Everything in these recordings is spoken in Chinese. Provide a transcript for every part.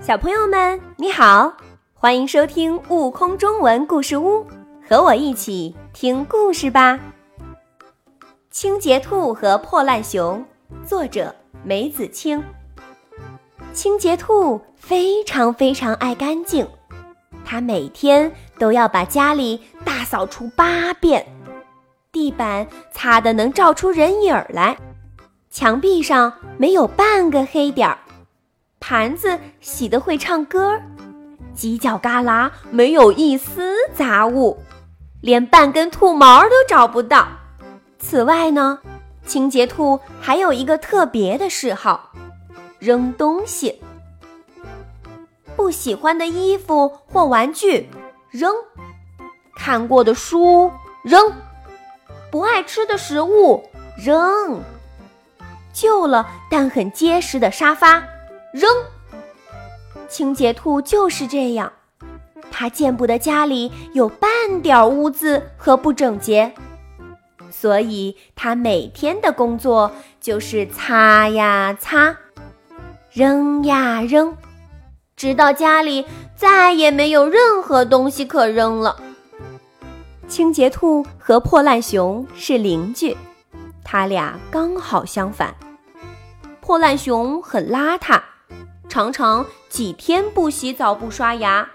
小朋友们，你好，欢迎收听《悟空中文故事屋》，和我一起听故事吧。清洁兔和破烂熊，作者梅子清。清洁兔非常非常爱干净，它每天都要把家里大扫除八遍，地板擦得能照出人影来，墙壁上没有半个黑点儿。盘子洗得会唱歌，犄角旮旯没有一丝杂物，连半根兔毛都找不到。此外呢，清洁兔还有一个特别的嗜好：扔东西。不喜欢的衣服或玩具扔，看过的书扔，不爱吃的食物扔，旧了但很结实的沙发。扔，清洁兔就是这样，它见不得家里有半点污渍和不整洁，所以它每天的工作就是擦呀擦，扔呀扔，直到家里再也没有任何东西可扔了。清洁兔和破烂熊是邻居，他俩刚好相反，破烂熊很邋遢。常常几天不洗澡不刷牙，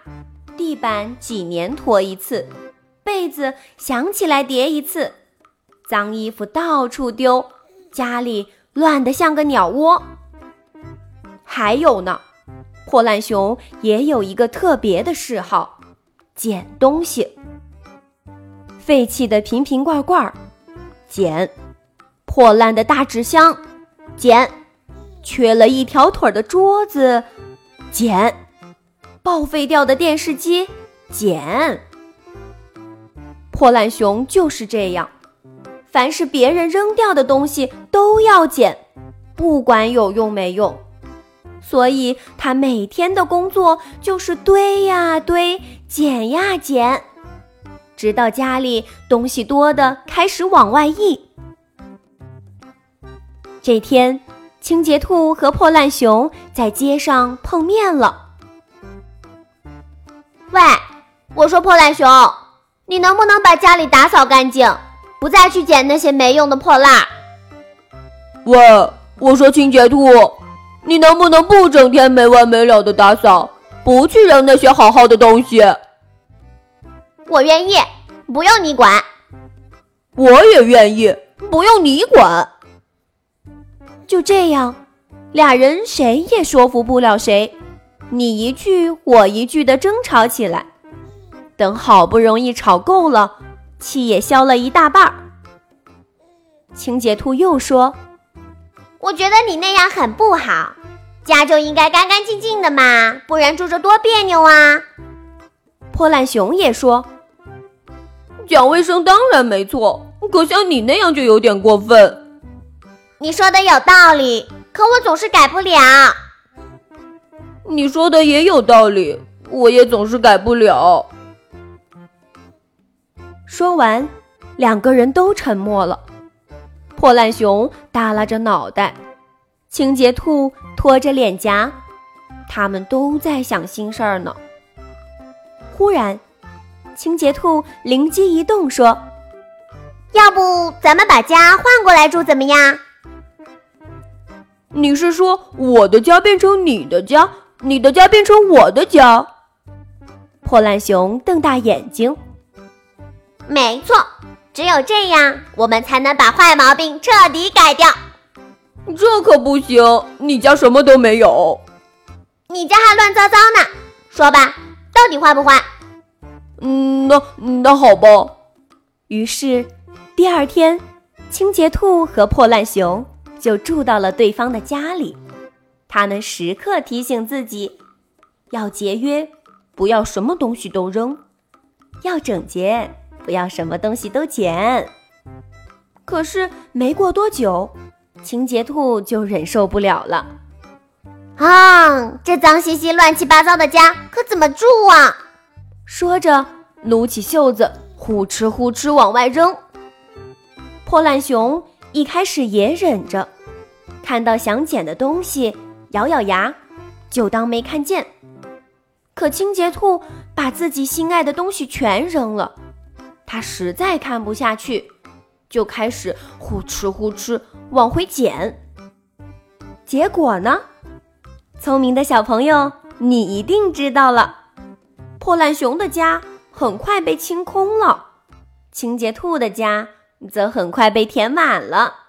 地板几年拖一次，被子想起来叠一次，脏衣服到处丢，家里乱得像个鸟窝。还有呢，破烂熊也有一个特别的嗜好，捡东西。废弃的瓶瓶罐罐，捡；破烂的大纸箱，捡。缺了一条腿的桌子，捡；报废掉的电视机，捡。破烂熊就是这样，凡是别人扔掉的东西都要捡，不管有用没用。所以他每天的工作就是堆呀堆，捡呀捡，直到家里东西多的开始往外溢。这天。清洁兔和破烂熊在街上碰面了。喂，我说破烂熊，你能不能把家里打扫干净，不再去捡那些没用的破烂？喂，我说清洁兔，你能不能不整天没完没了的打扫，不去扔那些好好的东西？我愿意，不用你管。我也愿意，不用你管。就这样，俩人谁也说服不了谁，你一句我一句的争吵起来。等好不容易吵够了，气也消了一大半儿。清洁兔又说：“我觉得你那样很不好，家就应该干干净净的嘛，不然住着多别扭啊。”破烂熊也说：“讲卫生当然没错，可像你那样就有点过分。”你说的有道理，可我总是改不了。你说的也有道理，我也总是改不了。说完，两个人都沉默了。破烂熊耷拉着脑袋，清洁兔拖着脸颊，他们都在想心事儿呢。忽然，清洁兔灵机一动，说：“要不咱们把家换过来住，怎么样？”你是说我的家变成你的家，你的家变成我的家？破烂熊瞪大眼睛。没错，只有这样，我们才能把坏毛病彻底改掉。这可不行，你家什么都没有，你家还乱糟糟呢。说吧，到底坏不坏？嗯，那那好吧。于是，第二天，清洁兔和破烂熊。就住到了对方的家里，他们时刻提醒自己要节约，不要什么东西都扔；要整洁，不要什么东西都捡。可是没过多久，清洁兔就忍受不了了。啊，这脏兮兮、乱七八糟的家可怎么住啊？说着，撸起袖子，呼哧呼哧往外扔。破烂熊一开始也忍着。看到想捡的东西，咬咬牙，就当没看见。可清洁兔把自己心爱的东西全扔了，它实在看不下去，就开始呼哧呼哧往回捡。结果呢？聪明的小朋友，你一定知道了。破烂熊的家很快被清空了，清洁兔的家则很快被填满了。